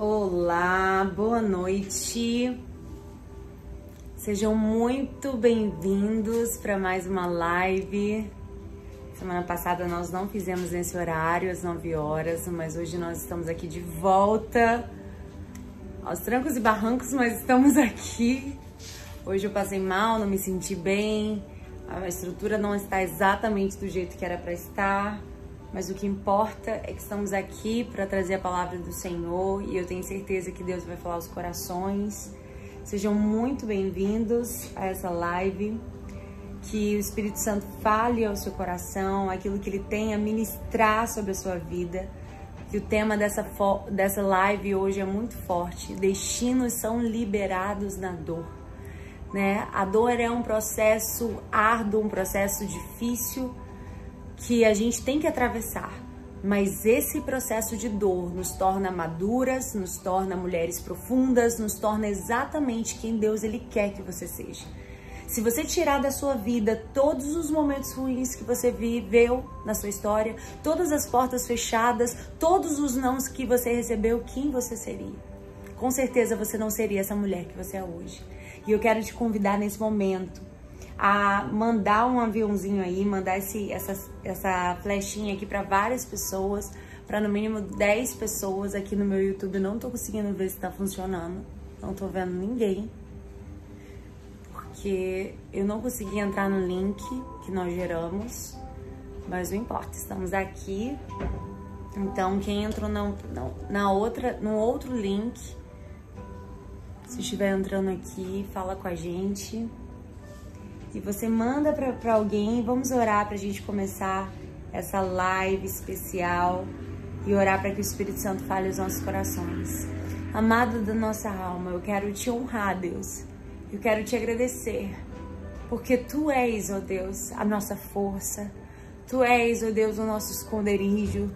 Olá, boa noite. Sejam muito bem-vindos para mais uma live. Semana passada nós não fizemos nesse horário, às 9 horas, mas hoje nós estamos aqui de volta aos trancos e barrancos, mas estamos aqui. Hoje eu passei mal, não me senti bem, a estrutura não está exatamente do jeito que era para estar, mas o que importa é que estamos aqui para trazer a palavra do Senhor e eu tenho certeza que Deus vai falar aos corações. Sejam muito bem-vindos a essa live. Que o Espírito Santo fale ao seu coração aquilo que ele tem a ministrar sobre a sua vida. Que o tema dessa, dessa live hoje é muito forte. Destinos são liberados na dor. Né? A dor é um processo árduo, um processo difícil que a gente tem que atravessar. Mas esse processo de dor nos torna maduras, nos torna mulheres profundas, nos torna exatamente quem Deus ele quer que você seja. Se você tirar da sua vida todos os momentos ruins que você viveu na sua história, todas as portas fechadas, todos os nãos que você recebeu, quem você seria? Com certeza você não seria essa mulher que você é hoje. E eu quero te convidar nesse momento a mandar um aviãozinho aí, mandar esse, essa, essa flechinha aqui para várias pessoas, para no mínimo 10 pessoas aqui no meu YouTube. Não tô conseguindo ver se tá funcionando, não tô vendo ninguém, porque eu não consegui entrar no link que nós geramos, mas não importa, estamos aqui. Então, quem entrou na, na, na outra, no outro link, se estiver entrando aqui, fala com a gente e você manda para alguém. Vamos orar para a gente começar essa live especial e orar para que o Espírito Santo fale os nossos corações. Amado da nossa alma, eu quero te honrar, Deus. Eu quero te agradecer, porque tu és, ó Deus, a nossa força. Tu és, ó Deus, o nosso esconderijo.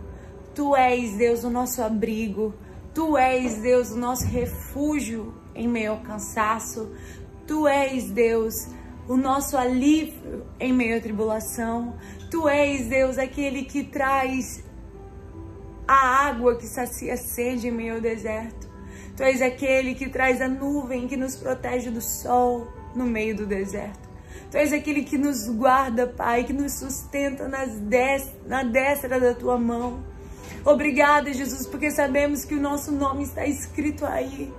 Tu és, Deus, o nosso abrigo. Tu és, Deus, o nosso refúgio em meio ao cansaço. Tu és, Deus, o nosso alívio em meio à tribulação. Tu és, Deus, aquele que traz a água que sacia sede em meio ao deserto. Tu és aquele que traz a nuvem que nos protege do sol no meio do deserto. Tu és aquele que nos guarda, Pai, que nos sustenta nas na destra da tua mão. Obrigada, Jesus, porque sabemos que o nosso nome está escrito aí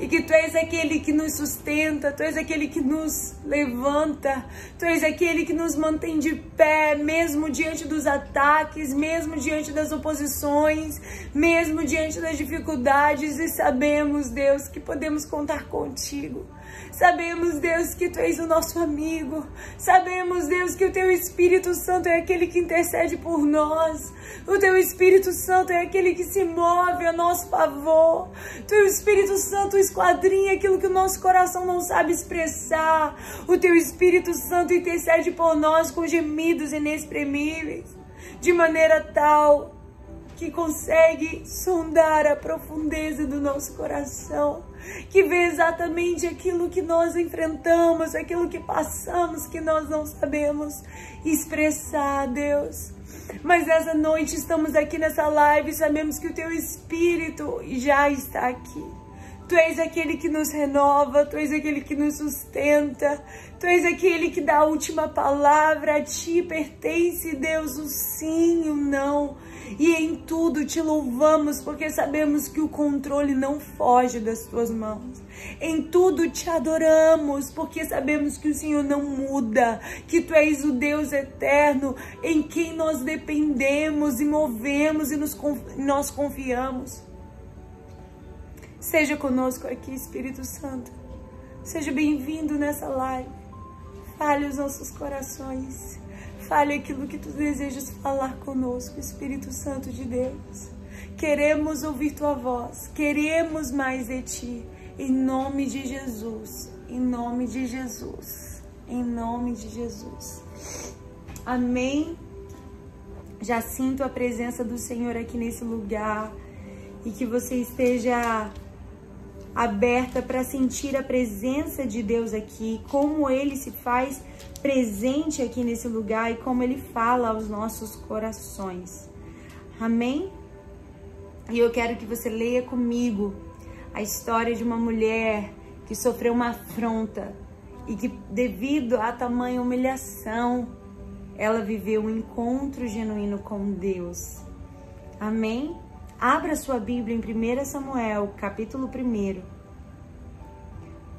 e que tu és aquele que nos sustenta, tu és aquele que nos levanta, tu és aquele que nos mantém de pé, mesmo diante dos ataques, mesmo diante das oposições, mesmo diante das dificuldades, e sabemos, Deus, que podemos contar contigo. Sabemos, Deus, que Tu és o nosso amigo. Sabemos, Deus, que o Teu Espírito Santo é aquele que intercede por nós. O Teu Espírito Santo é aquele que se move a nosso favor. Teu Espírito Santo esquadrinha aquilo que o nosso coração não sabe expressar. O Teu Espírito Santo intercede por nós com gemidos inexprimíveis. De maneira tal que consegue sondar a profundeza do nosso coração que vê exatamente aquilo que nós enfrentamos, aquilo que passamos, que nós não sabemos expressar, Deus. Mas nessa noite estamos aqui nessa live sabemos que o teu Espírito já está aqui. Tu és aquele que nos renova, tu és aquele que nos sustenta, tu és aquele que dá a última palavra, a ti pertence, Deus, o sim e o não e em tudo te louvamos porque sabemos que o controle não foge das tuas mãos. Em tudo te adoramos porque sabemos que o Senhor não muda, que tu és o Deus eterno em quem nós dependemos e movemos e nos, nós confiamos. Seja conosco aqui, Espírito Santo. Seja bem-vindo nessa live. Fale os nossos corações. Fale aquilo que tu desejas falar conosco, Espírito Santo de Deus. Queremos ouvir tua voz, queremos mais de ti. Em nome de Jesus, em nome de Jesus, em nome de Jesus. Amém. Já sinto a presença do Senhor aqui nesse lugar e que você esteja aberta para sentir a presença de Deus aqui, como ele se faz presente aqui nesse lugar e como ele fala aos nossos corações. Amém? E eu quero que você leia comigo a história de uma mulher que sofreu uma afronta e que, devido a tamanha humilhação, ela viveu um encontro genuíno com Deus. Amém? Abra sua Bíblia em 1 Samuel, capítulo 1,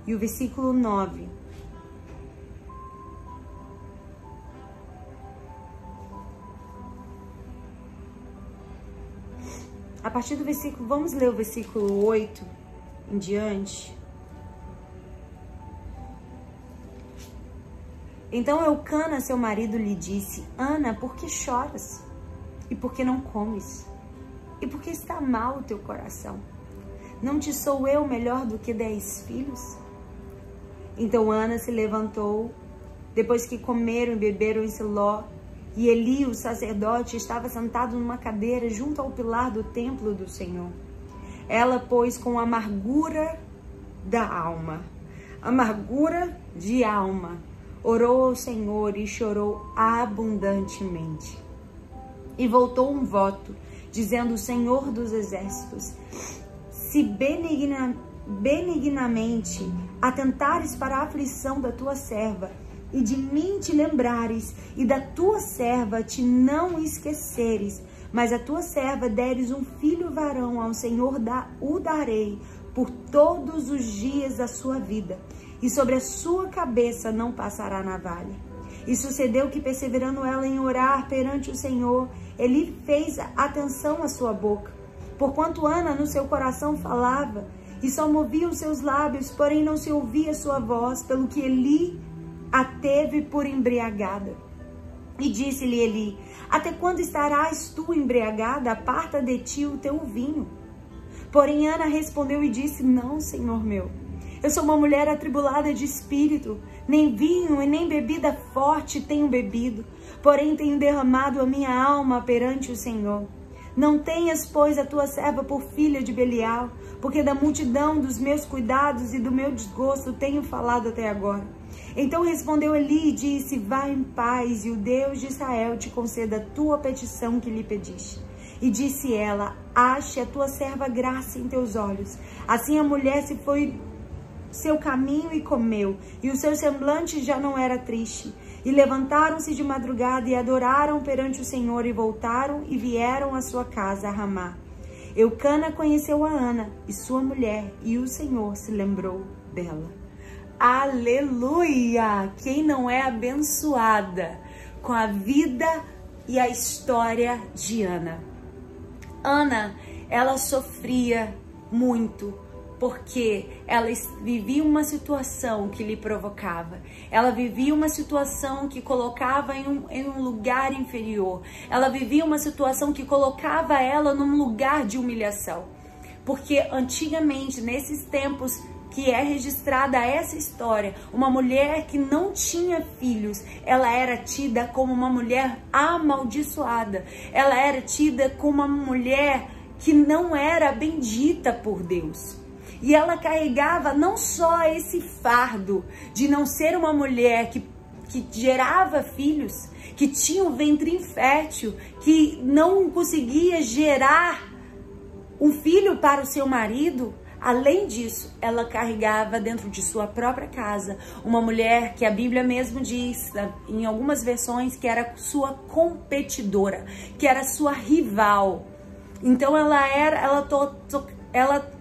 e o versículo 9. A partir do versículo, vamos ler o versículo 8 em diante. Então Eucana, seu marido, lhe disse: Ana, por que choras? E por que não comes? E por que está mal o teu coração? Não te sou eu melhor do que dez filhos? Então Ana se levantou, depois que comeram e beberam em Siló, e Eli, o sacerdote, estava sentado numa cadeira junto ao pilar do templo do Senhor. Ela, pois, com amargura da alma, amargura de alma, orou ao Senhor e chorou abundantemente. E voltou um voto, dizendo: O Senhor dos Exércitos, se benigna, benignamente atentares para a aflição da tua serva, e de mim te lembrares, e da tua serva te não esqueceres, mas a tua serva deres um filho varão ao Senhor, da, o darei por todos os dias da sua vida e sobre a sua cabeça não passará navalha. E sucedeu que, perseverando ela em orar perante o Senhor, ele fez atenção à sua boca. Porquanto Ana no seu coração falava, e só movia os seus lábios, porém não se ouvia sua voz, pelo que Eli a teve por embriagada. E disse-lhe Eli: Até quando estarás tu embriagada? Aparta de ti o teu vinho. Porém Ana respondeu e disse: Não, Senhor meu eu sou uma mulher atribulada de espírito, nem vinho e nem bebida forte tenho bebido, porém tenho derramado a minha alma perante o Senhor. Não tenhas, pois, a tua serva por filha de Belial, porque da multidão dos meus cuidados e do meu desgosto tenho falado até agora. Então respondeu Eli e disse: Vá em paz, e o Deus de Israel te conceda a tua petição que lhe pediste. E disse ela: Ache a tua serva graça em teus olhos. Assim a mulher se foi seu caminho e comeu, e o seu semblante já não era triste. E levantaram-se de madrugada e adoraram perante o Senhor e voltaram e vieram à sua casa a Ramá. Eucana conheceu a Ana e sua mulher, e o Senhor se lembrou dela. Aleluia! Quem não é abençoada com a vida e a história de Ana? Ana, ela sofria muito porque ela vivia uma situação que lhe provocava, ela vivia uma situação que colocava em um, em um lugar inferior, ela vivia uma situação que colocava ela num lugar de humilhação. Porque antigamente, nesses tempos que é registrada essa história, uma mulher que não tinha filhos, ela era tida como uma mulher amaldiçoada, ela era tida como uma mulher que não era bendita por Deus. E ela carregava não só esse fardo de não ser uma mulher que, que gerava filhos, que tinha um ventre infértil, que não conseguia gerar um filho para o seu marido. Além disso, ela carregava dentro de sua própria casa uma mulher que a Bíblia mesmo diz, em algumas versões, que era sua competidora, que era sua rival. Então ela era, ela, to, to, ela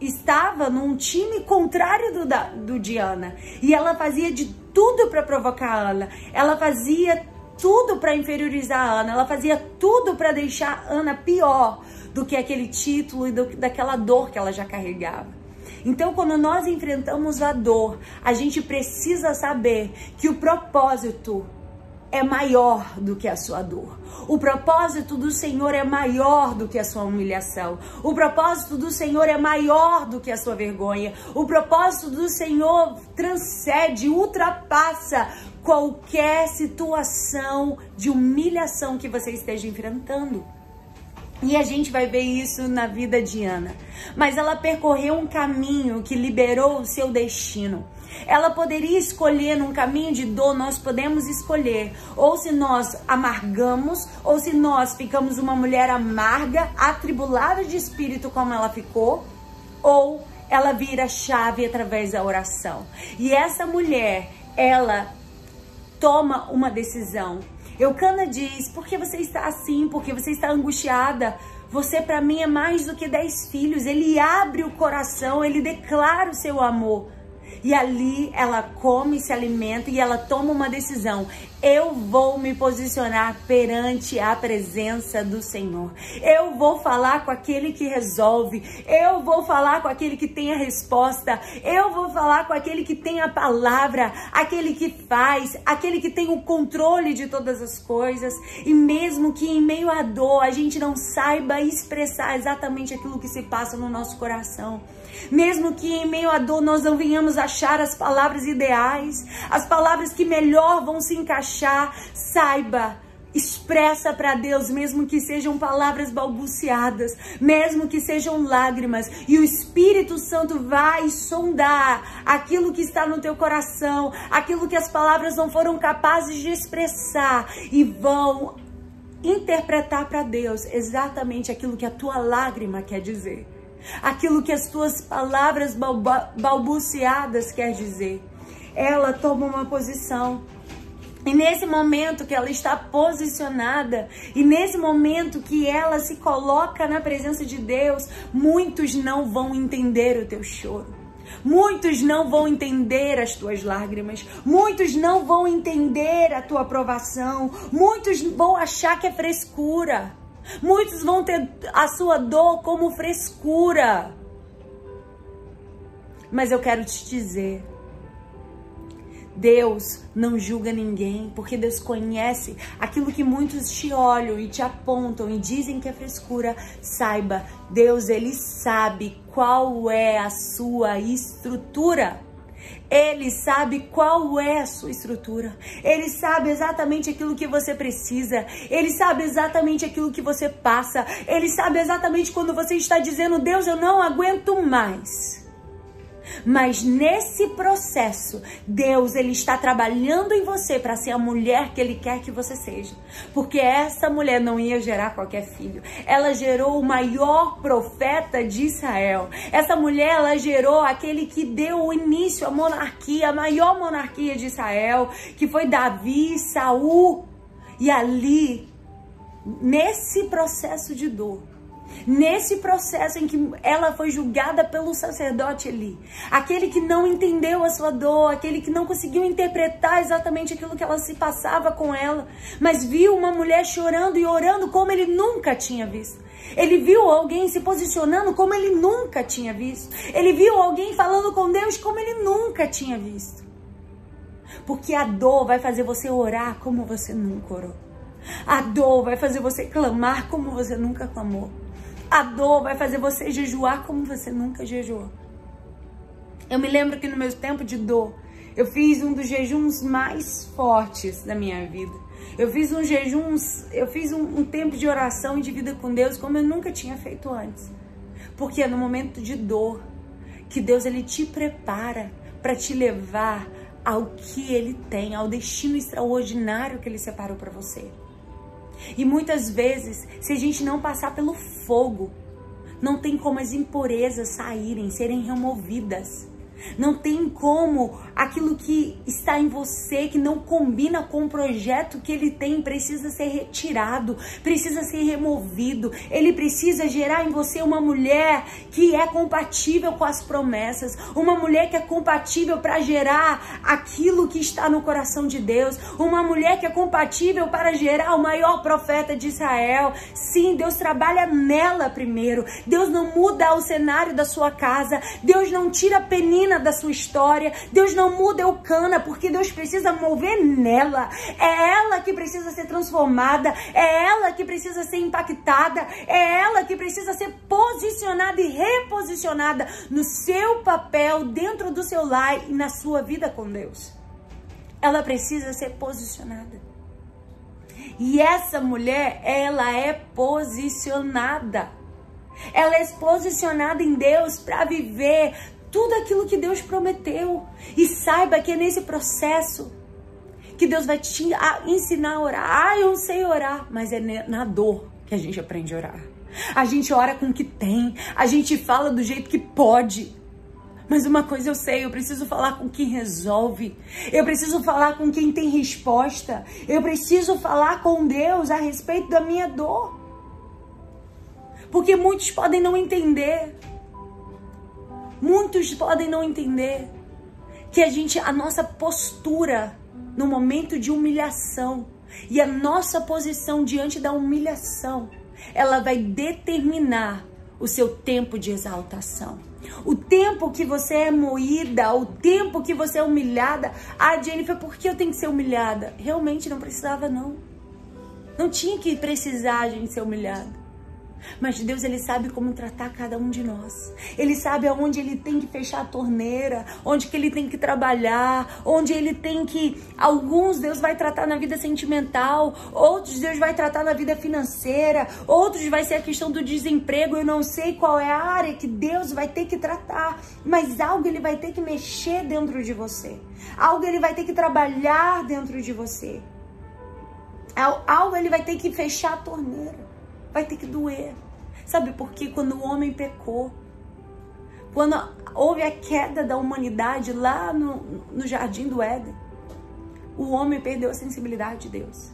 estava num time contrário do, da, do Diana. E ela fazia de tudo para provocar a Ana. Ela fazia tudo para inferiorizar a Ana. Ela fazia tudo para deixar a Ana pior do que aquele título e do, daquela dor que ela já carregava. Então, quando nós enfrentamos a dor, a gente precisa saber que o propósito é maior do que a sua dor. O propósito do Senhor é maior do que a sua humilhação. O propósito do Senhor é maior do que a sua vergonha. O propósito do Senhor transcende, ultrapassa qualquer situação de humilhação que você esteja enfrentando. E a gente vai ver isso na vida de Ana. Mas ela percorreu um caminho que liberou o seu destino. Ela poderia escolher num caminho de dor, nós podemos escolher. Ou se nós amargamos, ou se nós ficamos uma mulher amarga, atribulada de espírito como ela ficou, ou ela vira chave através da oração. E essa mulher, ela toma uma decisão. Eucana diz: por que você está assim? Por que você está angustiada? Você para mim é mais do que dez filhos. Ele abre o coração, ele declara o seu amor. E ali ela come, se alimenta e ela toma uma decisão. Eu vou me posicionar perante a presença do Senhor. Eu vou falar com aquele que resolve. Eu vou falar com aquele que tem a resposta. Eu vou falar com aquele que tem a palavra, aquele que faz, aquele que tem o controle de todas as coisas. E mesmo que em meio à dor a gente não saiba expressar exatamente aquilo que se passa no nosso coração. Mesmo que em meio à dor nós não venhamos achar as palavras ideais, as palavras que melhor vão se encaixar, saiba expressa para Deus, mesmo que sejam palavras balbuciadas, mesmo que sejam lágrimas, e o Espírito Santo vai sondar aquilo que está no teu coração, aquilo que as palavras não foram capazes de expressar e vão interpretar para Deus exatamente aquilo que a tua lágrima quer dizer aquilo que as tuas palavras balbuciadas quer dizer. Ela toma uma posição. E nesse momento que ela está posicionada, e nesse momento que ela se coloca na presença de Deus, muitos não vão entender o teu choro. Muitos não vão entender as tuas lágrimas, muitos não vão entender a tua aprovação, muitos vão achar que é frescura. Muitos vão ter a sua dor como frescura. Mas eu quero te dizer, Deus não julga ninguém, porque Deus conhece aquilo que muitos te olham e te apontam e dizem que é frescura. Saiba, Deus ele sabe qual é a sua estrutura. Ele sabe qual é a sua estrutura. Ele sabe exatamente aquilo que você precisa. Ele sabe exatamente aquilo que você passa. Ele sabe exatamente quando você está dizendo: Deus, eu não aguento mais. Mas nesse processo, Deus ele está trabalhando em você para ser a mulher que ele quer que você seja. Porque essa mulher não ia gerar qualquer filho. Ela gerou o maior profeta de Israel. Essa mulher ela gerou aquele que deu o início à monarquia, a maior monarquia de Israel, que foi Davi, Saul. E ali, nesse processo de dor, Nesse processo em que ela foi julgada pelo sacerdote ali, aquele que não entendeu a sua dor, aquele que não conseguiu interpretar exatamente aquilo que ela se passava com ela, mas viu uma mulher chorando e orando como ele nunca tinha visto. Ele viu alguém se posicionando como ele nunca tinha visto. Ele viu alguém falando com Deus como ele nunca tinha visto. Porque a dor vai fazer você orar como você nunca orou. A dor vai fazer você clamar como você nunca clamou. A dor vai fazer você jejuar como você nunca jejuou. Eu me lembro que no meu tempo de dor, eu fiz um dos jejuns mais fortes da minha vida. Eu fiz um jejum, eu fiz um, um tempo de oração e de vida com Deus como eu nunca tinha feito antes. Porque é no momento de dor que Deus ele te prepara para te levar ao que ele tem, ao destino extraordinário que ele separou para você. E muitas vezes, se a gente não passar pelo fogo, não tem como as impurezas saírem, serem removidas. Não tem como aquilo que está em você, que não combina com o projeto que ele tem, precisa ser retirado, precisa ser removido. Ele precisa gerar em você uma mulher que é compatível com as promessas, uma mulher que é compatível para gerar aquilo que está no coração de Deus, uma mulher que é compatível para gerar o maior profeta de Israel. Sim, Deus trabalha nela primeiro. Deus não muda o cenário da sua casa, Deus não tira a penina da sua história. Deus não muda Eucana, porque Deus precisa mover nela. É ela que precisa ser transformada, é ela que precisa ser impactada, é ela que precisa ser posicionada e reposicionada no seu papel dentro do seu lar e na sua vida com Deus. Ela precisa ser posicionada. E essa mulher, ela é posicionada. Ela é posicionada em Deus para viver tudo aquilo que Deus prometeu. E saiba que é nesse processo que Deus vai te ensinar a orar. Ah, eu sei orar, mas é na dor que a gente aprende a orar. A gente ora com o que tem, a gente fala do jeito que pode. Mas uma coisa eu sei, eu preciso falar com quem resolve. Eu preciso falar com quem tem resposta. Eu preciso falar com Deus a respeito da minha dor. Porque muitos podem não entender. Muitos podem não entender que a gente, a nossa postura no momento de humilhação e a nossa posição diante da humilhação, ela vai determinar o seu tempo de exaltação. O tempo que você é moída, o tempo que você é humilhada. Ah, Jennifer, por que eu tenho que ser humilhada? Realmente não precisava, não. Não tinha que precisar a gente ser humilhada. Mas Deus, ele sabe como tratar cada um de nós. Ele sabe aonde ele tem que fechar a torneira, onde que ele tem que trabalhar, onde ele tem que alguns Deus vai tratar na vida sentimental, outros Deus vai tratar na vida financeira, outros vai ser a questão do desemprego, eu não sei qual é a área que Deus vai ter que tratar, mas algo ele vai ter que mexer dentro de você. Algo ele vai ter que trabalhar dentro de você. Algo ele vai ter que fechar a torneira vai ter que doer. Sabe por quê? Quando o homem pecou, quando houve a queda da humanidade lá no, no jardim do Éden, o homem perdeu a sensibilidade de Deus.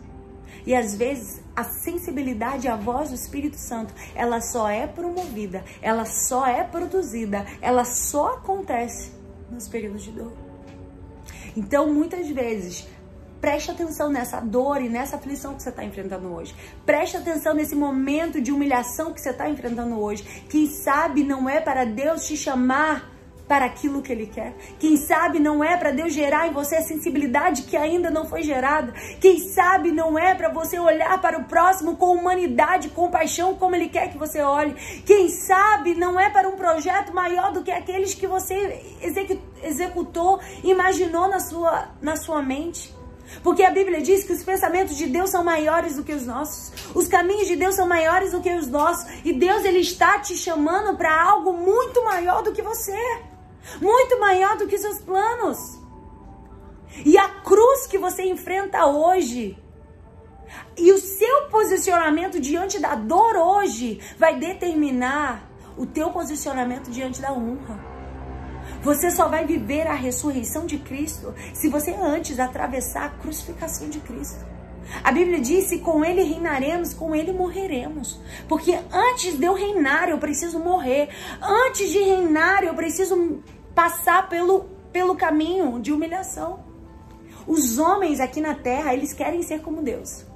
E às vezes a sensibilidade à voz do Espírito Santo, ela só é promovida, ela só é produzida, ela só acontece nos períodos de dor. Então, muitas vezes, Preste atenção nessa dor e nessa aflição que você está enfrentando hoje. Preste atenção nesse momento de humilhação que você está enfrentando hoje. Quem sabe não é para Deus te chamar para aquilo que Ele quer. Quem sabe não é para Deus gerar em você a sensibilidade que ainda não foi gerada. Quem sabe não é para você olhar para o próximo com humanidade, com paixão, como Ele quer que você olhe. Quem sabe não é para um projeto maior do que aqueles que você executou, imaginou na sua, na sua mente. Porque a Bíblia diz que os pensamentos de Deus são maiores do que os nossos. Os caminhos de Deus são maiores do que os nossos. E Deus ele está te chamando para algo muito maior do que você. Muito maior do que seus planos. E a cruz que você enfrenta hoje e o seu posicionamento diante da dor hoje vai determinar o teu posicionamento diante da honra. Você só vai viver a ressurreição de Cristo se você antes atravessar a crucificação de Cristo. A Bíblia diz: que com Ele reinaremos, com Ele morreremos. Porque antes de eu reinar, eu preciso morrer. Antes de reinar, eu preciso passar pelo, pelo caminho de humilhação. Os homens aqui na terra, eles querem ser como Deus.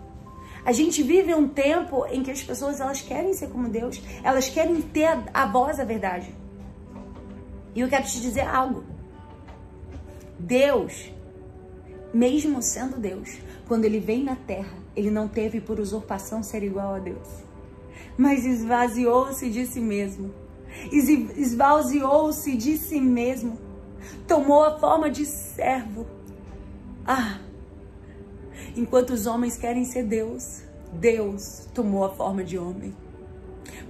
A gente vive um tempo em que as pessoas elas querem ser como Deus, elas querem ter a, a voz da verdade. E eu quero te dizer algo. Deus, mesmo sendo Deus, quando ele veio na terra, ele não teve por usurpação ser igual a Deus, mas esvaziou-se de si mesmo. Esvaziou-se de si mesmo. Tomou a forma de servo. Ah! Enquanto os homens querem ser Deus, Deus tomou a forma de homem.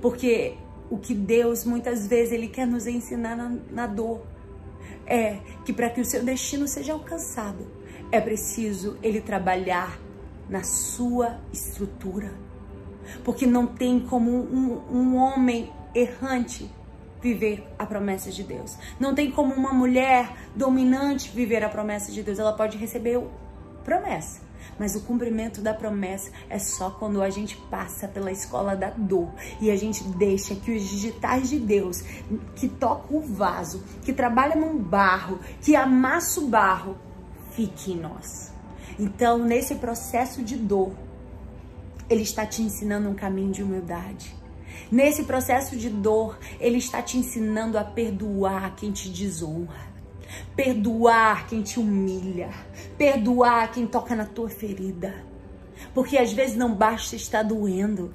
Porque o que Deus muitas vezes ele quer nos ensinar na, na dor é que para que o seu destino seja alcançado é preciso ele trabalhar na sua estrutura, porque não tem como um, um homem errante viver a promessa de Deus. Não tem como uma mulher dominante viver a promessa de Deus. Ela pode receber promessa, mas o cumprimento da promessa é só quando a gente passa pela escola da dor e a gente deixa que os digitais de Deus, que toca o vaso, que trabalha num barro, que amassa o barro, fique em nós. Então, nesse processo de dor, ele está te ensinando um caminho de humildade. Nesse processo de dor, ele está te ensinando a perdoar quem te desonra perdoar quem te humilha, perdoar quem toca na tua ferida. Porque às vezes não basta estar doendo.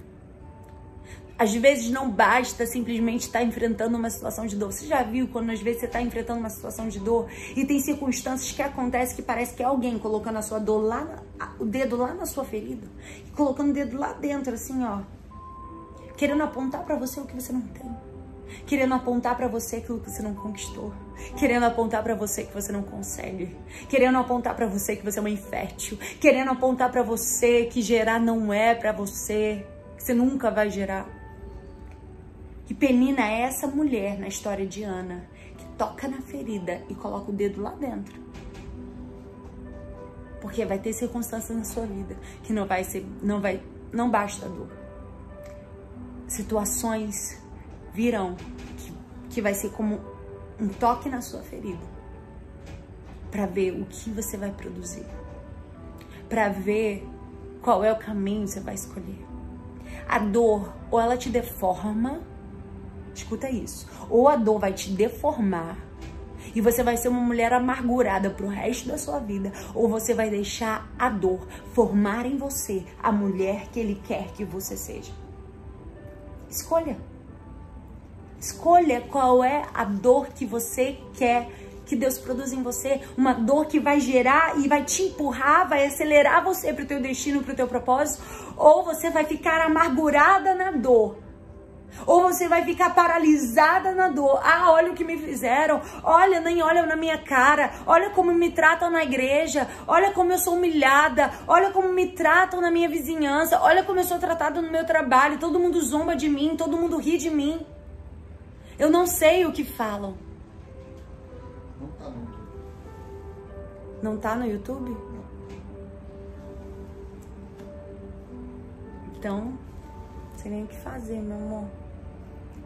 Às vezes não basta simplesmente estar enfrentando uma situação de dor. Você já viu quando às vezes você está enfrentando uma situação de dor e tem circunstâncias que acontecem que parece que é alguém colocando a sua dor lá, o dedo lá na sua ferida, e colocando o dedo lá dentro, assim, ó, querendo apontar para você o que você não tem querendo apontar para você aquilo que você não conquistou, querendo apontar para você que você não consegue, querendo apontar para você que você é uma infértil, querendo apontar para você que gerar não é para você, que você nunca vai gerar. E Penina é essa mulher na história de Ana que toca na ferida e coloca o dedo lá dentro. Porque vai ter circunstâncias na sua vida que não vai ser, não vai, não basta dor. Situações virão que, que vai ser como um toque na sua ferida para ver o que você vai produzir, para ver qual é o caminho que você vai escolher. A dor, ou ela te deforma, escuta isso, ou a dor vai te deformar e você vai ser uma mulher amargurada pro resto da sua vida, ou você vai deixar a dor formar em você a mulher que ele quer que você seja. Escolha. Escolha qual é a dor que você quer que Deus produz em você, uma dor que vai gerar e vai te empurrar, vai acelerar você para o teu destino, para o teu propósito, ou você vai ficar amargurada na dor. Ou você vai ficar paralisada na dor. Ah, olha o que me fizeram. Olha, nem olham na minha cara. Olha como me tratam na igreja. Olha como eu sou humilhada. Olha como me tratam na minha vizinhança. Olha como eu sou tratada no meu trabalho. Todo mundo zomba de mim. Todo mundo ri de mim. Eu não sei o que falam. Não tá no YouTube? Não. Então, não sei nem o que fazer, meu amor.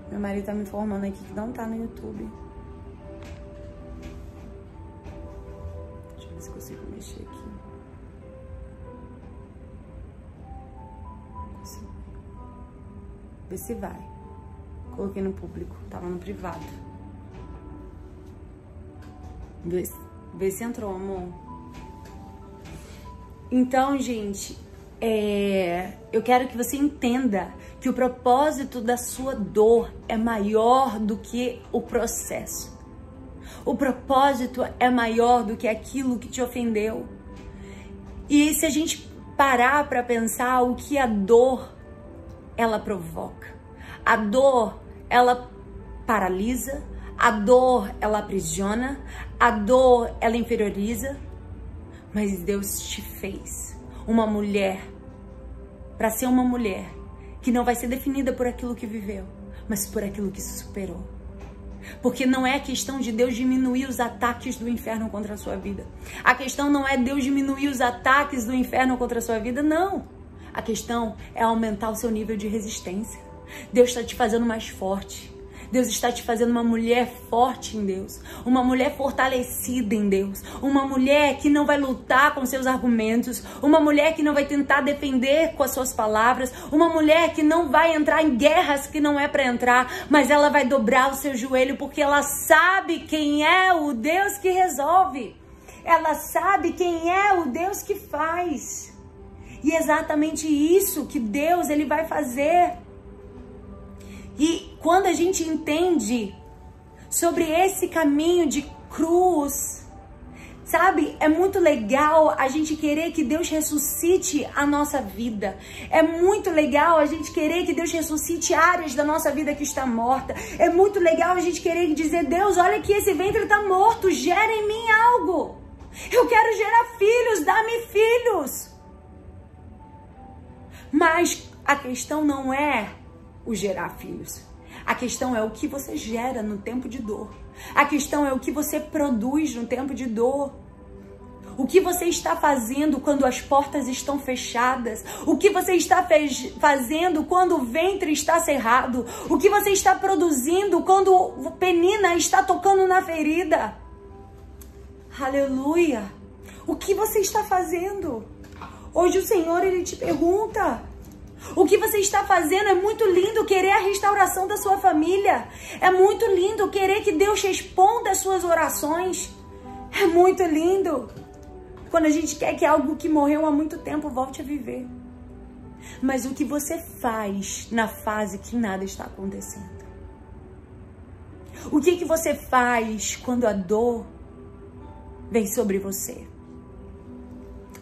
Meu marido tá me informando aqui que não tá no YouTube. Deixa eu ver se consigo mexer aqui. Consigo. Ver se vai. Coloquei no público, tava no privado. Vê Vê se entrou, amor. Então, gente, é, eu quero que você entenda que o propósito da sua dor é maior do que o processo. O propósito é maior do que aquilo que te ofendeu. E se a gente parar para pensar o que a dor ela provoca, a dor ela paralisa, a dor, ela aprisiona, a dor, ela inferioriza, mas Deus te fez uma mulher para ser uma mulher que não vai ser definida por aquilo que viveu, mas por aquilo que superou. Porque não é questão de Deus diminuir os ataques do inferno contra a sua vida. A questão não é Deus diminuir os ataques do inferno contra a sua vida, não. A questão é aumentar o seu nível de resistência. Deus está te fazendo mais forte. Deus está te fazendo uma mulher forte em Deus, uma mulher fortalecida em Deus, uma mulher que não vai lutar com seus argumentos, uma mulher que não vai tentar defender com as suas palavras, uma mulher que não vai entrar em guerras que não é para entrar, mas ela vai dobrar o seu joelho porque ela sabe quem é o Deus que resolve. Ela sabe quem é o Deus que faz. E é exatamente isso que Deus ele vai fazer. E quando a gente entende sobre esse caminho de cruz, Sabe, é muito legal a gente querer que Deus ressuscite a nossa vida. É muito legal a gente querer que Deus ressuscite áreas da nossa vida que está morta. É muito legal a gente querer dizer, Deus, olha que esse ventre está morto, gera em mim algo. Eu quero gerar filhos, dá-me filhos. Mas a questão não é o gerar filhos. A questão é o que você gera no tempo de dor. A questão é o que você produz no tempo de dor. O que você está fazendo quando as portas estão fechadas? O que você está fazendo quando o ventre está cerrado? O que você está produzindo quando o penina está tocando na ferida? Aleluia! O que você está fazendo? Hoje o Senhor ele te pergunta: o que você está fazendo é muito lindo querer a restauração da sua família. É muito lindo querer que Deus responda as suas orações. É muito lindo quando a gente quer que algo que morreu há muito tempo volte a viver. Mas o que você faz na fase que nada está acontecendo? O que que você faz quando a dor vem sobre você?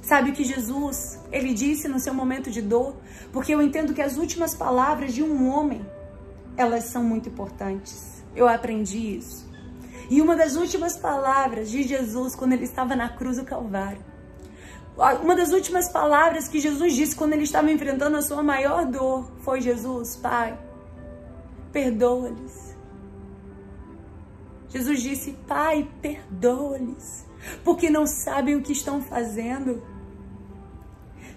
Sabe o que Jesus, ele disse no seu momento de dor? Porque eu entendo que as últimas palavras de um homem, elas são muito importantes. Eu aprendi isso. E uma das últimas palavras de Jesus quando ele estava na cruz do Calvário, uma das últimas palavras que Jesus disse quando ele estava enfrentando a sua maior dor foi: Jesus, Pai, perdoa-lhes. Jesus disse: Pai, perdoa-lhes, porque não sabem o que estão fazendo.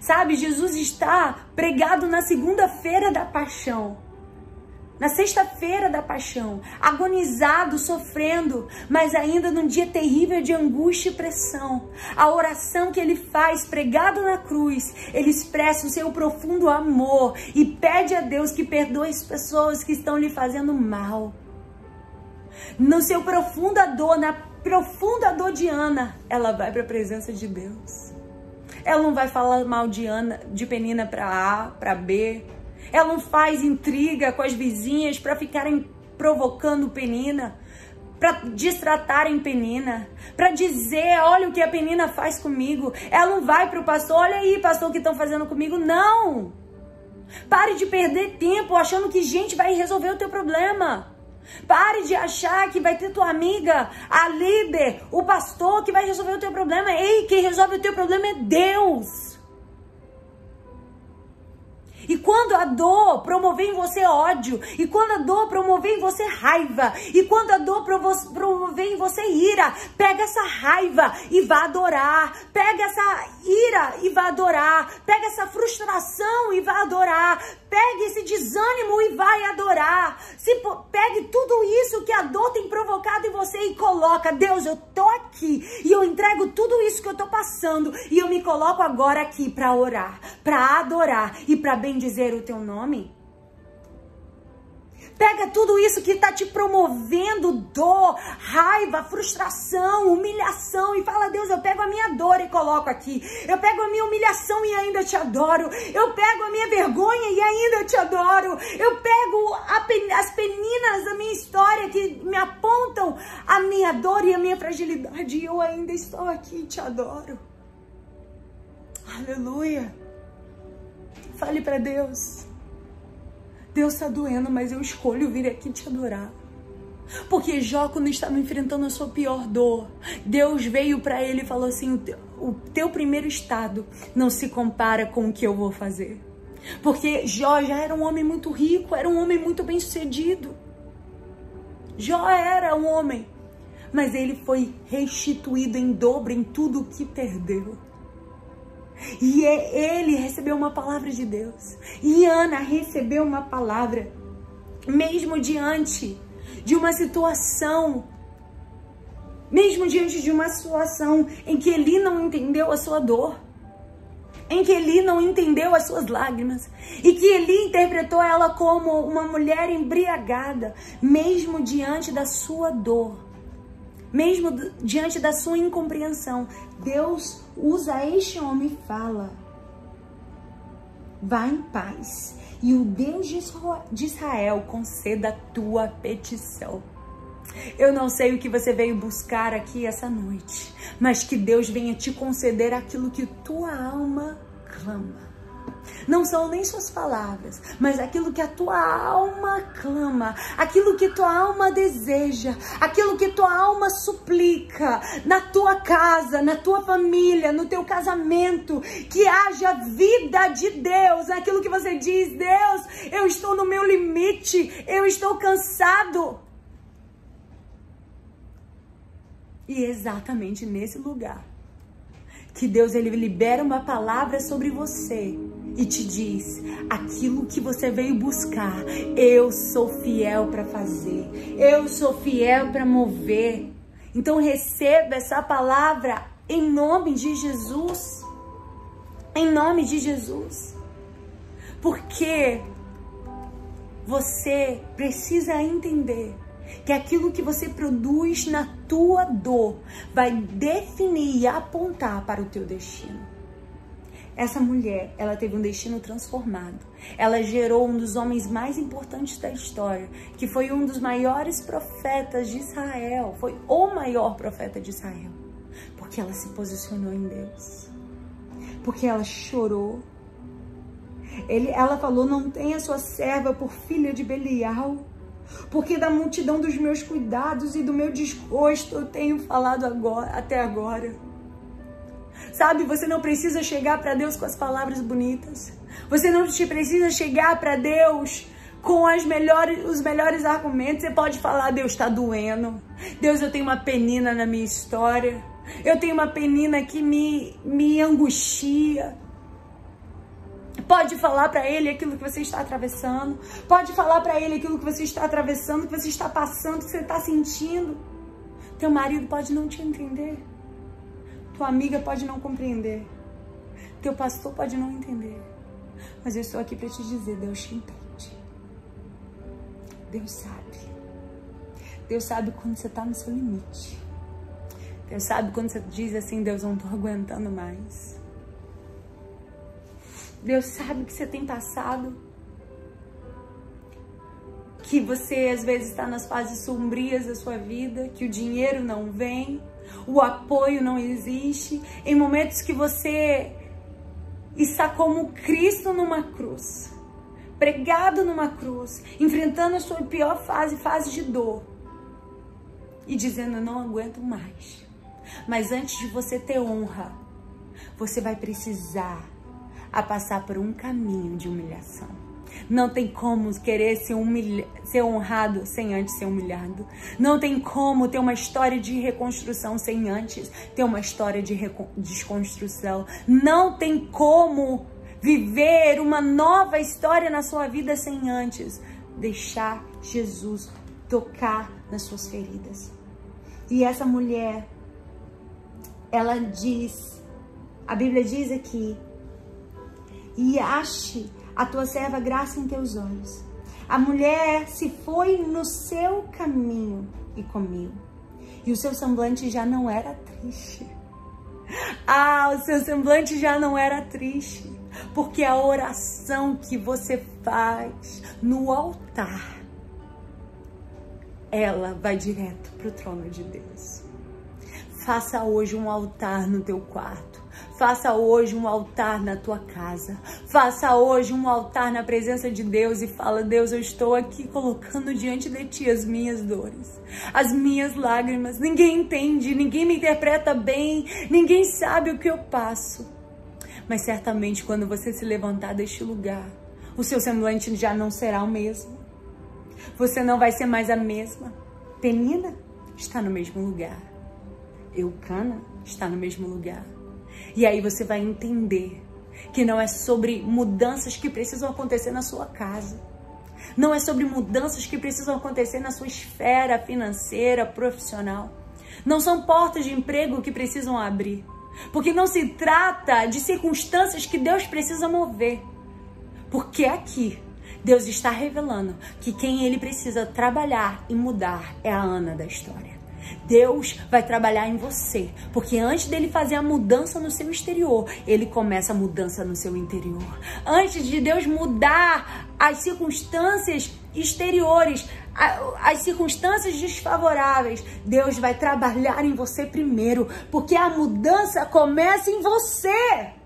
Sabe, Jesus está pregado na segunda-feira da paixão na sexta-feira da paixão, agonizado, sofrendo, mas ainda num dia terrível de angústia e pressão. A oração que ele faz, pregado na cruz, ele expressa o seu profundo amor e pede a Deus que perdoe as pessoas que estão lhe fazendo mal. No seu profunda dor, na profunda dor de Ana, ela vai para a presença de Deus. Ela não vai falar mal de Ana, de Penina para A, para B, ela não faz intriga com as vizinhas para ficarem provocando Penina, para distratarem Penina, para dizer, olha o que a Penina faz comigo. Ela não vai para o pastor, olha aí, pastor, o que estão fazendo comigo. Não! Pare de perder tempo achando que gente vai resolver o teu problema. Pare de achar que vai ter tua amiga, a líder, o pastor que vai resolver o teu problema. Ei, quem resolve o teu problema é Deus. E quando a dor promover em você ódio, e quando a dor promover em você raiva, e quando a dor promover em você ira, pega essa raiva e vá adorar. Pega essa ira e vá adorar. Pega essa frustração e vá adorar. Pegue esse desânimo e vai adorar. Se pegue tudo isso que a dor tem provocado em você e coloca, Deus, eu tô aqui e eu entrego tudo isso que eu tô passando e eu me coloco agora aqui para orar, para adorar e para bendizer o teu nome. Pega tudo isso que está te promovendo dor, raiva, frustração, humilhação e fala: Deus, eu pego a minha dor e coloco aqui. Eu pego a minha humilhação e ainda te adoro. Eu pego a minha vergonha e ainda te adoro. Eu pego pen as peninas da minha história que me apontam a minha dor e a minha fragilidade e eu ainda estou aqui e te adoro. Aleluia. Fale para Deus. Deus está doendo, mas eu escolho vir aqui te adorar. Porque Jó, quando estava enfrentando a sua pior dor, Deus veio para ele e falou assim: o teu primeiro estado não se compara com o que eu vou fazer. Porque Jó já era um homem muito rico, era um homem muito bem sucedido. Jó era um homem, mas ele foi restituído em dobro em tudo o que perdeu. E é, ele recebeu uma palavra de Deus. E Ana recebeu uma palavra, mesmo diante de uma situação, mesmo diante de uma situação em que ele não entendeu a sua dor, em que ele não entendeu as suas lágrimas e que ele interpretou ela como uma mulher embriagada, mesmo diante da sua dor mesmo diante da sua incompreensão, Deus usa este homem e fala: Vá em paz, e o Deus de Israel conceda a tua petição. Eu não sei o que você veio buscar aqui essa noite, mas que Deus venha te conceder aquilo que tua alma clama. Não são nem suas palavras, mas aquilo que a tua alma clama, aquilo que tua alma deseja, aquilo que tua alma suplica na tua casa, na tua família, no teu casamento, que haja vida de Deus, naquilo que você diz, Deus, eu estou no meu limite, eu estou cansado. E exatamente nesse lugar que Deus ele libera uma palavra sobre você e te diz: aquilo que você veio buscar, eu sou fiel para fazer, eu sou fiel para mover. Então receba essa palavra em nome de Jesus. Em nome de Jesus. Porque você precisa entender que aquilo que você produz na tua dor vai definir e apontar para o teu destino. Essa mulher, ela teve um destino transformado. Ela gerou um dos homens mais importantes da história, que foi um dos maiores profetas de Israel, foi o maior profeta de Israel, porque ela se posicionou em Deus. Porque ela chorou. Ele, ela falou: "Não tenha sua serva por filha de Belial, porque da multidão dos meus cuidados e do meu desgosto eu tenho falado agora, até agora." Sabe, você não precisa chegar para Deus com as palavras bonitas. Você não precisa chegar para Deus com as melhores, os melhores argumentos. Você pode falar: Deus está doendo. Deus, eu tenho uma penina na minha história. Eu tenho uma penina que me, me angustia. Pode falar para ele aquilo que você está atravessando. Pode falar para ele aquilo que você está atravessando, que você está passando, que você está sentindo. Teu marido pode não te entender. Tua amiga pode não compreender. Teu pastor pode não entender. Mas eu estou aqui para te dizer, Deus te entende. Deus sabe. Deus sabe quando você está no seu limite. Deus sabe quando você diz assim, Deus, não estou aguentando mais. Deus sabe que você tem passado. Que você às vezes está nas fases sombrias da sua vida, que o dinheiro não vem, o apoio não existe, em momentos que você está como Cristo numa cruz, pregado numa cruz, enfrentando a sua pior fase, fase de dor, e dizendo: Não aguento mais. Mas antes de você ter honra, você vai precisar a passar por um caminho de humilhação. Não tem como querer ser, ser honrado sem antes ser humilhado. Não tem como ter uma história de reconstrução sem antes ter uma história de desconstrução. Não tem como viver uma nova história na sua vida sem antes deixar Jesus tocar nas suas feridas. E essa mulher, ela diz, a Bíblia diz aqui e ache a tua serva graça em teus olhos. A mulher se foi no seu caminho e comeu. E o seu semblante já não era triste. Ah, o seu semblante já não era triste. Porque a oração que você faz no altar, ela vai direto para o trono de Deus. Faça hoje um altar no teu quarto. Faça hoje um altar na tua casa. Faça hoje um altar na presença de Deus e fala: Deus, eu estou aqui colocando diante de ti as minhas dores, as minhas lágrimas. Ninguém entende, ninguém me interpreta bem, ninguém sabe o que eu passo. Mas certamente quando você se levantar deste lugar, o seu semblante já não será o mesmo. Você não vai ser mais a mesma. Penina está no mesmo lugar. Eucana está no mesmo lugar. E aí você vai entender que não é sobre mudanças que precisam acontecer na sua casa. Não é sobre mudanças que precisam acontecer na sua esfera financeira, profissional. Não são portas de emprego que precisam abrir. Porque não se trata de circunstâncias que Deus precisa mover. Porque aqui Deus está revelando que quem ele precisa trabalhar e mudar é a Ana da história. Deus vai trabalhar em você, porque antes dele fazer a mudança no seu exterior, ele começa a mudança no seu interior. Antes de Deus mudar as circunstâncias exteriores, as circunstâncias desfavoráveis, Deus vai trabalhar em você primeiro, porque a mudança começa em você.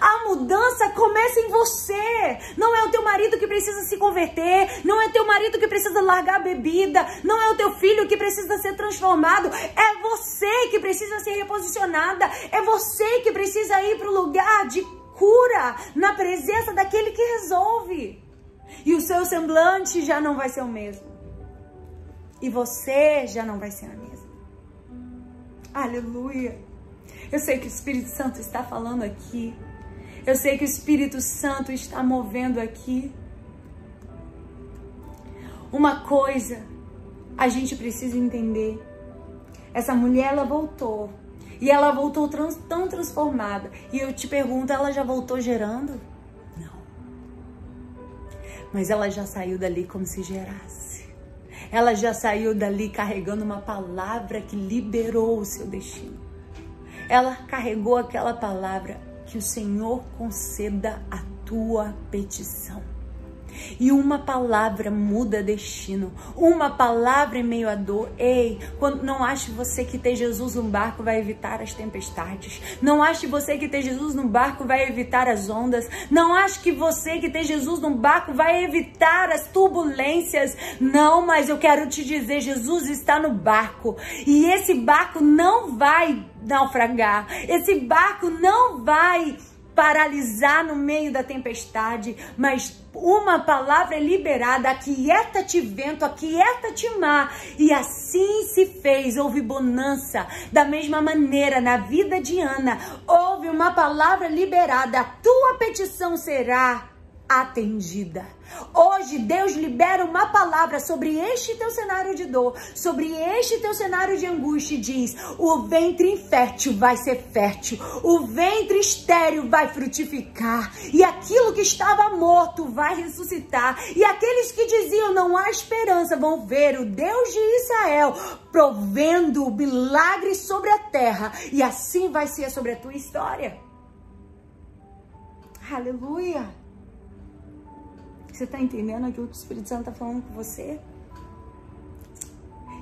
A mudança começa em você. Não é o teu marido que precisa se converter, não é o teu marido que precisa largar a bebida, não é o teu filho que precisa ser transformado, é você que precisa ser reposicionada, é você que precisa ir para o lugar de cura na presença daquele que resolve. E o seu semblante já não vai ser o mesmo. E você já não vai ser a mesma. Aleluia. Eu sei que o Espírito Santo está falando aqui. Eu sei que o Espírito Santo está movendo aqui. Uma coisa a gente precisa entender. Essa mulher, ela voltou. E ela voltou trans, tão transformada. E eu te pergunto, ela já voltou gerando? Não. Mas ela já saiu dali como se gerasse. Ela já saiu dali carregando uma palavra que liberou o seu destino. Ela carregou aquela palavra que o Senhor conceda a tua petição. E uma palavra muda destino. Uma palavra em meio à dor. Ei, quando, não ache você que ter Jesus no barco vai evitar as tempestades. Não ache você que ter Jesus no barco vai evitar as ondas. Não ache que você que ter Jesus no barco vai evitar as turbulências. Não, mas eu quero te dizer, Jesus está no barco. E esse barco não vai naufragar. Esse barco não vai paralisar no meio da tempestade, mas uma palavra é liberada, aquieta-te vento, aquieta-te mar. E assim se fez, houve bonança. Da mesma maneira, na vida de Ana, houve uma palavra liberada, a tua petição será atendida. Hoje Deus libera uma palavra sobre este teu cenário de dor, sobre este teu cenário de angústia e diz: o ventre infértil vai ser fértil, o ventre estéril vai frutificar, e aquilo que estava morto vai ressuscitar, e aqueles que diziam não há esperança vão ver o Deus de Israel provendo milagres sobre a terra, e assim vai ser sobre a tua história. Aleluia! Você está entendendo aquilo que o Espírito Santo está falando com você?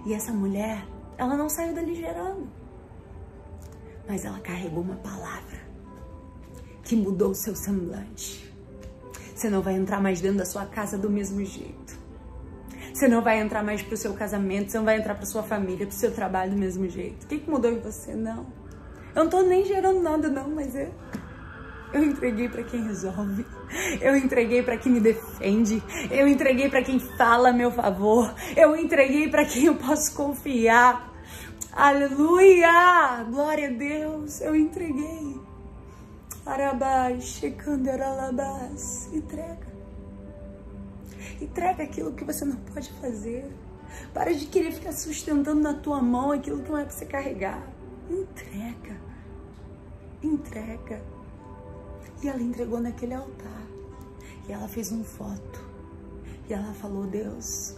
E essa mulher, ela não saiu dali gerando. Mas ela carregou uma palavra que mudou o seu semblante. Você não vai entrar mais dentro da sua casa do mesmo jeito. Você não vai entrar mais pro seu casamento, você não vai entrar pra sua família, pro seu trabalho do mesmo jeito. O que, que mudou em você? Não. Eu não tô nem gerando nada, não, mas é. Eu entreguei para quem resolve. Eu entreguei para quem me defende. Eu entreguei para quem fala a meu favor. Eu entreguei para quem eu posso confiar. Aleluia! Glória a Deus. Eu entreguei. Arabás, Shekanderalabás. Entrega. Entrega aquilo que você não pode fazer. Para de querer ficar sustentando na tua mão aquilo que não é para você carregar. Entrega. Entrega. E ela entregou naquele altar. E ela fez um foto. E ela falou: Deus,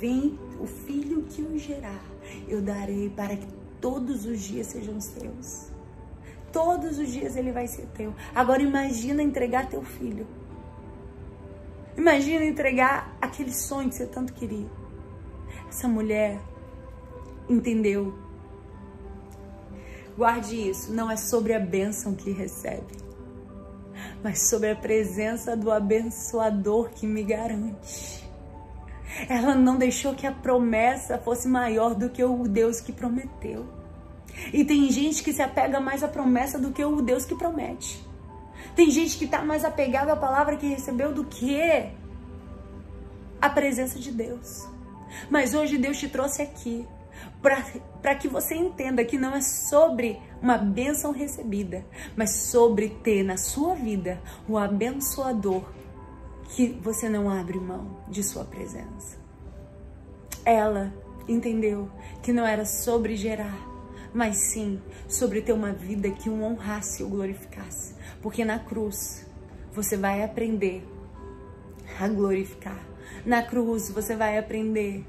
vem o filho que eu gerar, eu darei para que todos os dias sejam seus. Todos os dias ele vai ser teu. Agora imagina entregar teu filho. Imagina entregar aquele sonho que você tanto queria. Essa mulher entendeu. Guarde isso, não é sobre a bênção que recebe mas sobre a presença do abençoador que me garante. Ela não deixou que a promessa fosse maior do que o Deus que prometeu. E tem gente que se apega mais à promessa do que o Deus que promete. Tem gente que está mais apegada à palavra que recebeu do que a presença de Deus. Mas hoje Deus te trouxe aqui para que você entenda que não é sobre uma bênção recebida, mas sobre ter na sua vida o abençoador que você não abre mão de sua presença. Ela entendeu que não era sobre gerar, mas sim sobre ter uma vida que o honrasse e o glorificasse. Porque na cruz você vai aprender a glorificar. Na cruz você vai aprender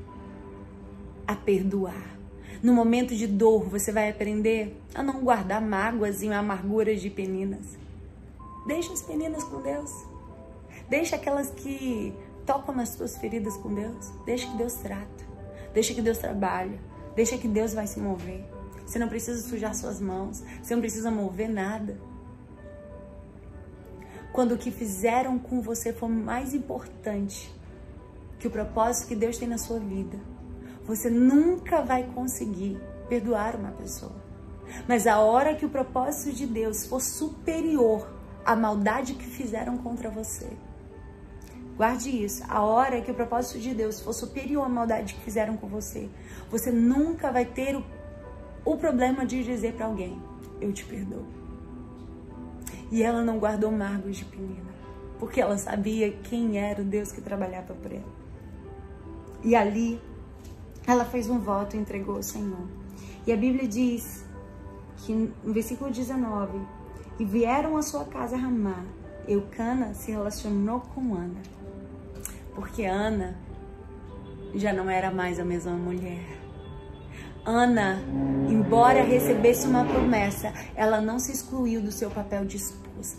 a perdoar. No momento de dor, você vai aprender a não guardar mágoas e amarguras de peninas. Deixa as peninas com Deus. Deixa aquelas que tocam nas suas feridas com Deus. Deixa que Deus trata. Deixa que Deus trabalha. Deixa que Deus vai se mover. Você não precisa sujar suas mãos. Você não precisa mover nada. Quando o que fizeram com você for mais importante que o propósito que Deus tem na sua vida, você nunca vai conseguir perdoar uma pessoa. Mas a hora que o propósito de Deus for superior à maldade que fizeram contra você, guarde isso. A hora que o propósito de Deus for superior à maldade que fizeram com você, você nunca vai ter o, o problema de dizer para alguém: Eu te perdoo. E ela não guardou margos de penina, porque ela sabia quem era o Deus que trabalhava por ela. E ali ela fez um voto e entregou ao Senhor. E a Bíblia diz que no versículo 19, e vieram à sua casa Ramá, Eucana se relacionou com Ana. Porque Ana já não era mais a mesma mulher. Ana, embora recebesse uma promessa, ela não se excluiu do seu papel de esposa.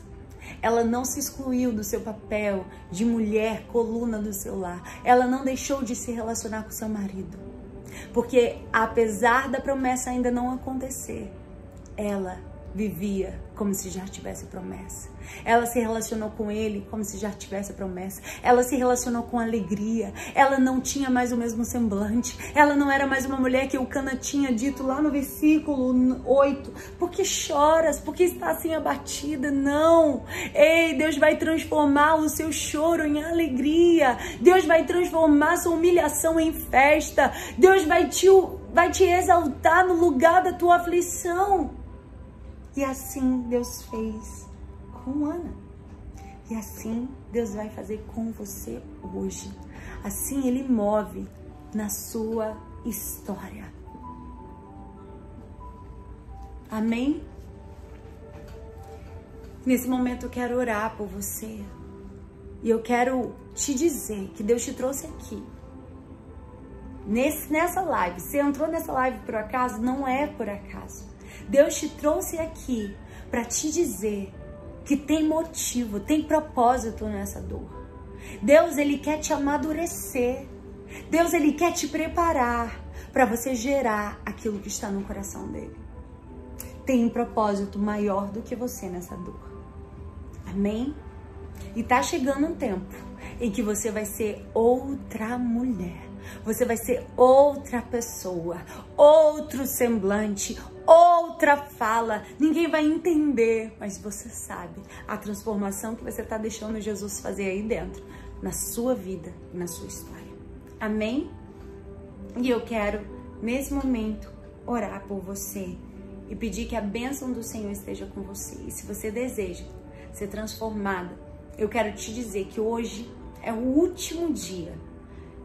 Ela não se excluiu do seu papel de mulher, coluna do seu lar. Ela não deixou de se relacionar com seu marido. Porque apesar da promessa ainda não acontecer, ela vivia como se já tivesse promessa. Ela se relacionou com ele como se já tivesse promessa. Ela se relacionou com alegria. Ela não tinha mais o mesmo semblante. Ela não era mais uma mulher que o Cana tinha dito lá no versículo 8. Porque choras? Porque está assim abatida? Não. Ei, Deus vai transformar o seu choro em alegria. Deus vai transformar sua humilhação em festa. Deus vai te, vai te exaltar no lugar da tua aflição. E assim Deus fez com Ana. E assim Deus vai fazer com você hoje. Assim Ele move na sua história. Amém? Nesse momento eu quero orar por você. E eu quero te dizer que Deus te trouxe aqui. Nesse, nessa live. Você entrou nessa live por acaso? Não é por acaso. Deus te trouxe aqui para te dizer que tem motivo, tem propósito nessa dor. Deus ele quer te amadurecer. Deus ele quer te preparar para você gerar aquilo que está no coração dele. Tem um propósito maior do que você nessa dor. Amém? E tá chegando um tempo em que você vai ser outra mulher. Você vai ser outra pessoa, outro semblante, outra fala, ninguém vai entender, mas você sabe a transformação que você está deixando Jesus fazer aí dentro, na sua vida na sua história. Amém? E eu quero, nesse momento, orar por você e pedir que a bênção do Senhor esteja com você. E se você deseja ser transformada, eu quero te dizer que hoje é o último dia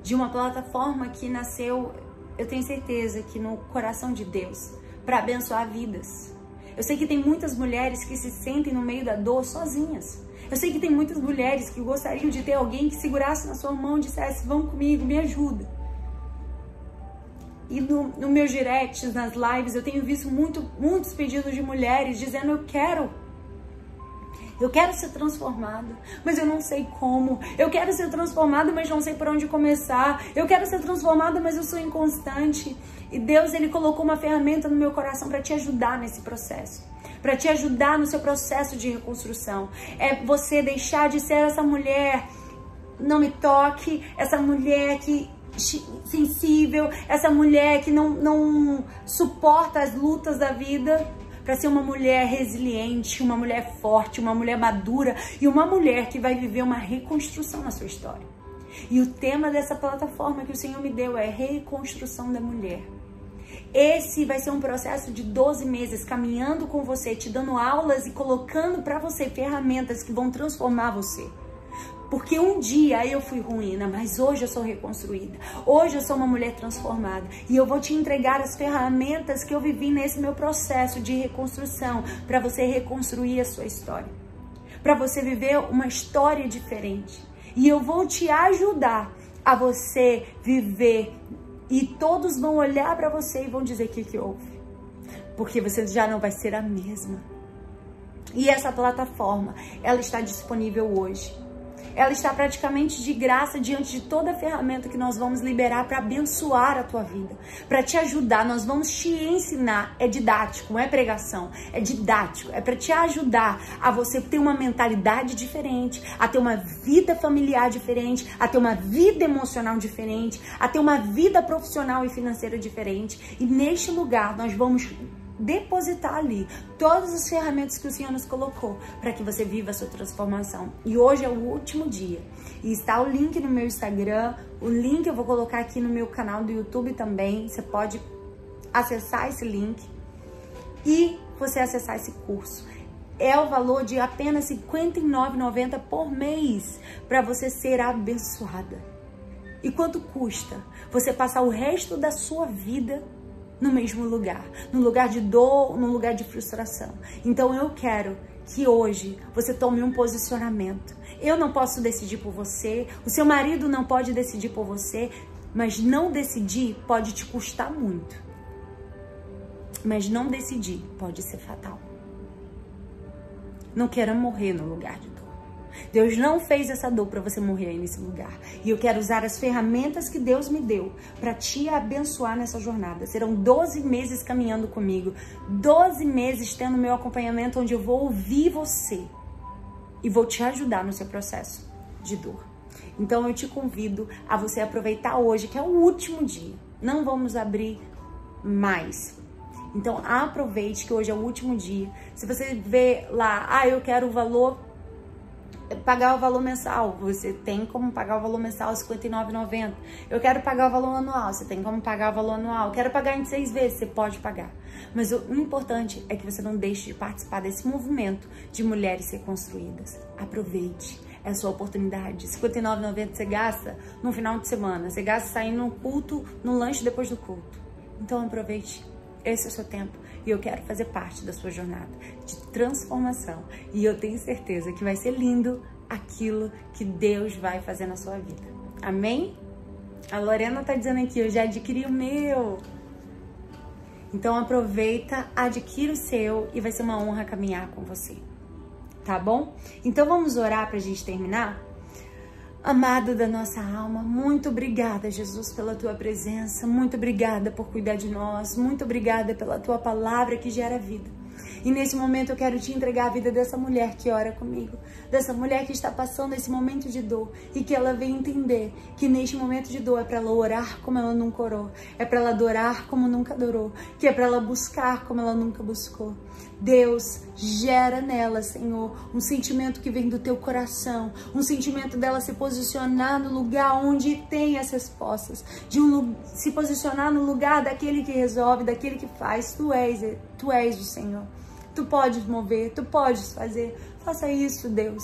de uma plataforma que nasceu, eu tenho certeza que no coração de Deus para abençoar vidas. Eu sei que tem muitas mulheres que se sentem no meio da dor sozinhas. Eu sei que tem muitas mulheres que gostariam de ter alguém que segurasse na sua mão e dissesse: Vão comigo, me ajuda. E no, no meu direct, nas lives, eu tenho visto muito, muitos pedidos de mulheres dizendo: Eu quero eu quero ser transformada, mas eu não sei como. Eu quero ser transformada, mas não sei por onde começar. Eu quero ser transformada, mas eu sou inconstante. E Deus, ele colocou uma ferramenta no meu coração para te ajudar nesse processo. Para te ajudar no seu processo de reconstrução. É você deixar de ser essa mulher não me toque, essa mulher que sensível, essa mulher que não, não suporta as lutas da vida para ser uma mulher resiliente, uma mulher forte, uma mulher madura e uma mulher que vai viver uma reconstrução na sua história. E o tema dessa plataforma que o Senhor me deu é reconstrução da mulher. Esse vai ser um processo de 12 meses caminhando com você, te dando aulas e colocando para você ferramentas que vão transformar você. Porque um dia eu fui ruína, mas hoje eu sou reconstruída. Hoje eu sou uma mulher transformada. E eu vou te entregar as ferramentas que eu vivi nesse meu processo de reconstrução para você reconstruir a sua história. Para você viver uma história diferente. E eu vou te ajudar a você viver e todos vão olhar para você e vão dizer o que, que houve. Porque você já não vai ser a mesma. E essa plataforma, ela está disponível hoje ela está praticamente de graça diante de toda a ferramenta que nós vamos liberar para abençoar a tua vida, para te ajudar. Nós vamos te ensinar. É didático, não é pregação, é didático. É para te ajudar a você ter uma mentalidade diferente, a ter uma vida familiar diferente, a ter uma vida emocional diferente, a ter uma vida profissional e financeira diferente. E neste lugar nós vamos depositar ali todas as ferramentas que o Senhor nos colocou para que você viva a sua transformação. E hoje é o último dia. E está o link no meu Instagram, o link eu vou colocar aqui no meu canal do YouTube também. Você pode acessar esse link e você acessar esse curso. É o valor de apenas R$ 59,90 por mês para você ser abençoada. E quanto custa você passar o resto da sua vida no mesmo lugar, no lugar de dor, no lugar de frustração. Então eu quero que hoje você tome um posicionamento. Eu não posso decidir por você, o seu marido não pode decidir por você, mas não decidir pode te custar muito. Mas não decidir pode ser fatal. Não queira morrer no lugar de. Deus não fez essa dor para você morrer aí nesse lugar. E eu quero usar as ferramentas que Deus me deu para te abençoar nessa jornada. Serão 12 meses caminhando comigo, 12 meses tendo meu acompanhamento onde eu vou ouvir você e vou te ajudar no seu processo de dor. Então eu te convido a você aproveitar hoje, que é o último dia. Não vamos abrir mais. Então aproveite que hoje é o último dia. Se você vê lá, ah, eu quero o valor pagar o valor mensal, você tem como pagar o valor mensal R$ 59,90. Eu quero pagar o valor anual, você tem como pagar o valor anual. Eu quero pagar em seis vezes, você pode pagar. Mas o importante é que você não deixe de participar desse movimento de mulheres ser construídas. Aproveite. É a sua oportunidade. R$ 59,90 você gasta no final de semana. Você gasta saindo no culto, no lanche depois do culto. Então aproveite. Esse é o seu tempo e eu quero fazer parte da sua jornada de transformação. E eu tenho certeza que vai ser lindo aquilo que Deus vai fazer na sua vida. Amém? A Lorena tá dizendo aqui, eu já adquiri o meu. Então aproveita, adquira o seu e vai ser uma honra caminhar com você. Tá bom? Então vamos orar pra gente terminar? Amado da nossa alma, muito obrigada, Jesus, pela tua presença. Muito obrigada por cuidar de nós. Muito obrigada pela tua palavra que gera vida. E nesse momento eu quero te entregar a vida dessa mulher que ora comigo, dessa mulher que está passando esse momento de dor e que ela vem entender que neste momento de dor é para ela orar como ela nunca orou, é para ela adorar como nunca adorou, que é para ela buscar como ela nunca buscou. Deus gera nela, Senhor, um sentimento que vem do teu coração, um sentimento dela se posicionar no lugar onde tem as respostas, de um, se posicionar no lugar daquele que resolve, daquele que faz. Tu és, tu és o Senhor. Tu podes mover, tu podes fazer. Faça isso, Deus.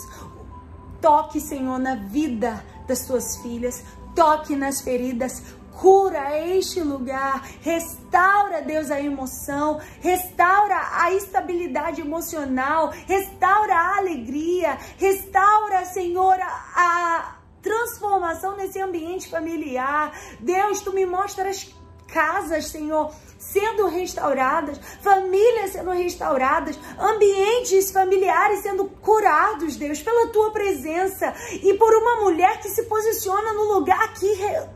Toque, Senhor, na vida das tuas filhas. Toque nas feridas, cura este lugar, restaura, Deus, a emoção, restaura a estabilidade emocional, restaura a alegria, restaura, Senhor, a, transformação nesse ambiente familiar. Deus, tu me mostras casas, Senhor, sendo restauradas, famílias sendo restauradas, ambientes familiares sendo curados, Deus, pela tua presença e por uma mulher que se posiciona no lugar que,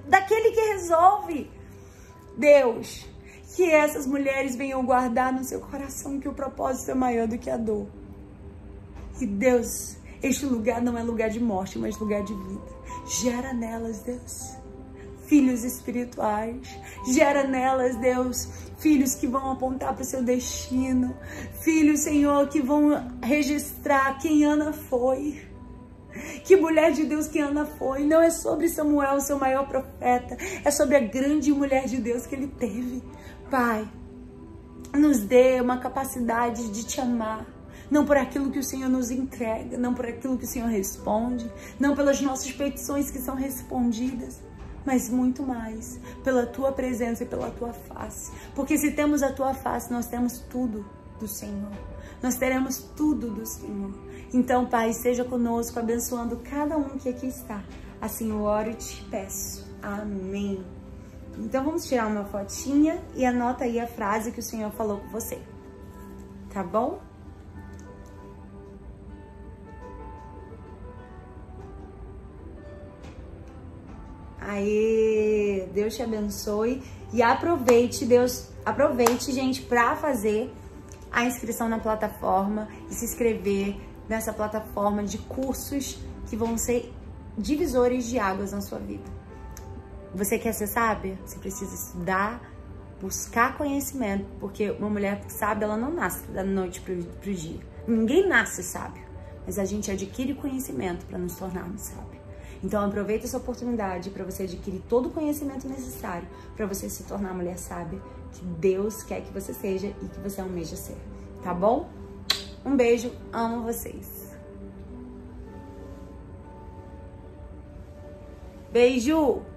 daquele que resolve. Deus, que essas mulheres venham guardar no seu coração que o propósito é maior do que a dor. E Deus, este lugar não é lugar de morte, mas lugar de vida. Gera nelas, Deus filhos espirituais. Gera nelas, Deus, filhos que vão apontar para o seu destino. Filhos, Senhor, que vão registrar quem Ana foi. Que mulher de Deus que Ana foi. Não é sobre Samuel, seu maior profeta. É sobre a grande mulher de Deus que ele teve. Pai, nos dê uma capacidade de te amar não por aquilo que o Senhor nos entrega, não por aquilo que o Senhor responde, não pelas nossas petições que são respondidas, mas muito mais pela tua presença e pela tua face. Porque se temos a tua face, nós temos tudo do Senhor. Nós teremos tudo do Senhor. Então, Pai, seja conosco, abençoando cada um que aqui está. Assim eu oro e te peço. Amém. Então, vamos tirar uma fotinha e anota aí a frase que o Senhor falou com você. Tá bom? Aê, Deus te abençoe e aproveite, Deus, aproveite, gente, para fazer a inscrição na plataforma e se inscrever nessa plataforma de cursos que vão ser divisores de águas na sua vida. Você quer ser sábia? Você precisa estudar, buscar conhecimento, porque uma mulher sábia, ela não nasce da noite pro, pro dia. Ninguém nasce sábio, mas a gente adquire conhecimento para nos tornarmos sábios. Então aproveita essa oportunidade para você adquirir todo o conhecimento necessário para você se tornar a mulher sábia que Deus quer que você seja e que você almeja ser, tá bom? Um beijo, amo vocês. Beijo!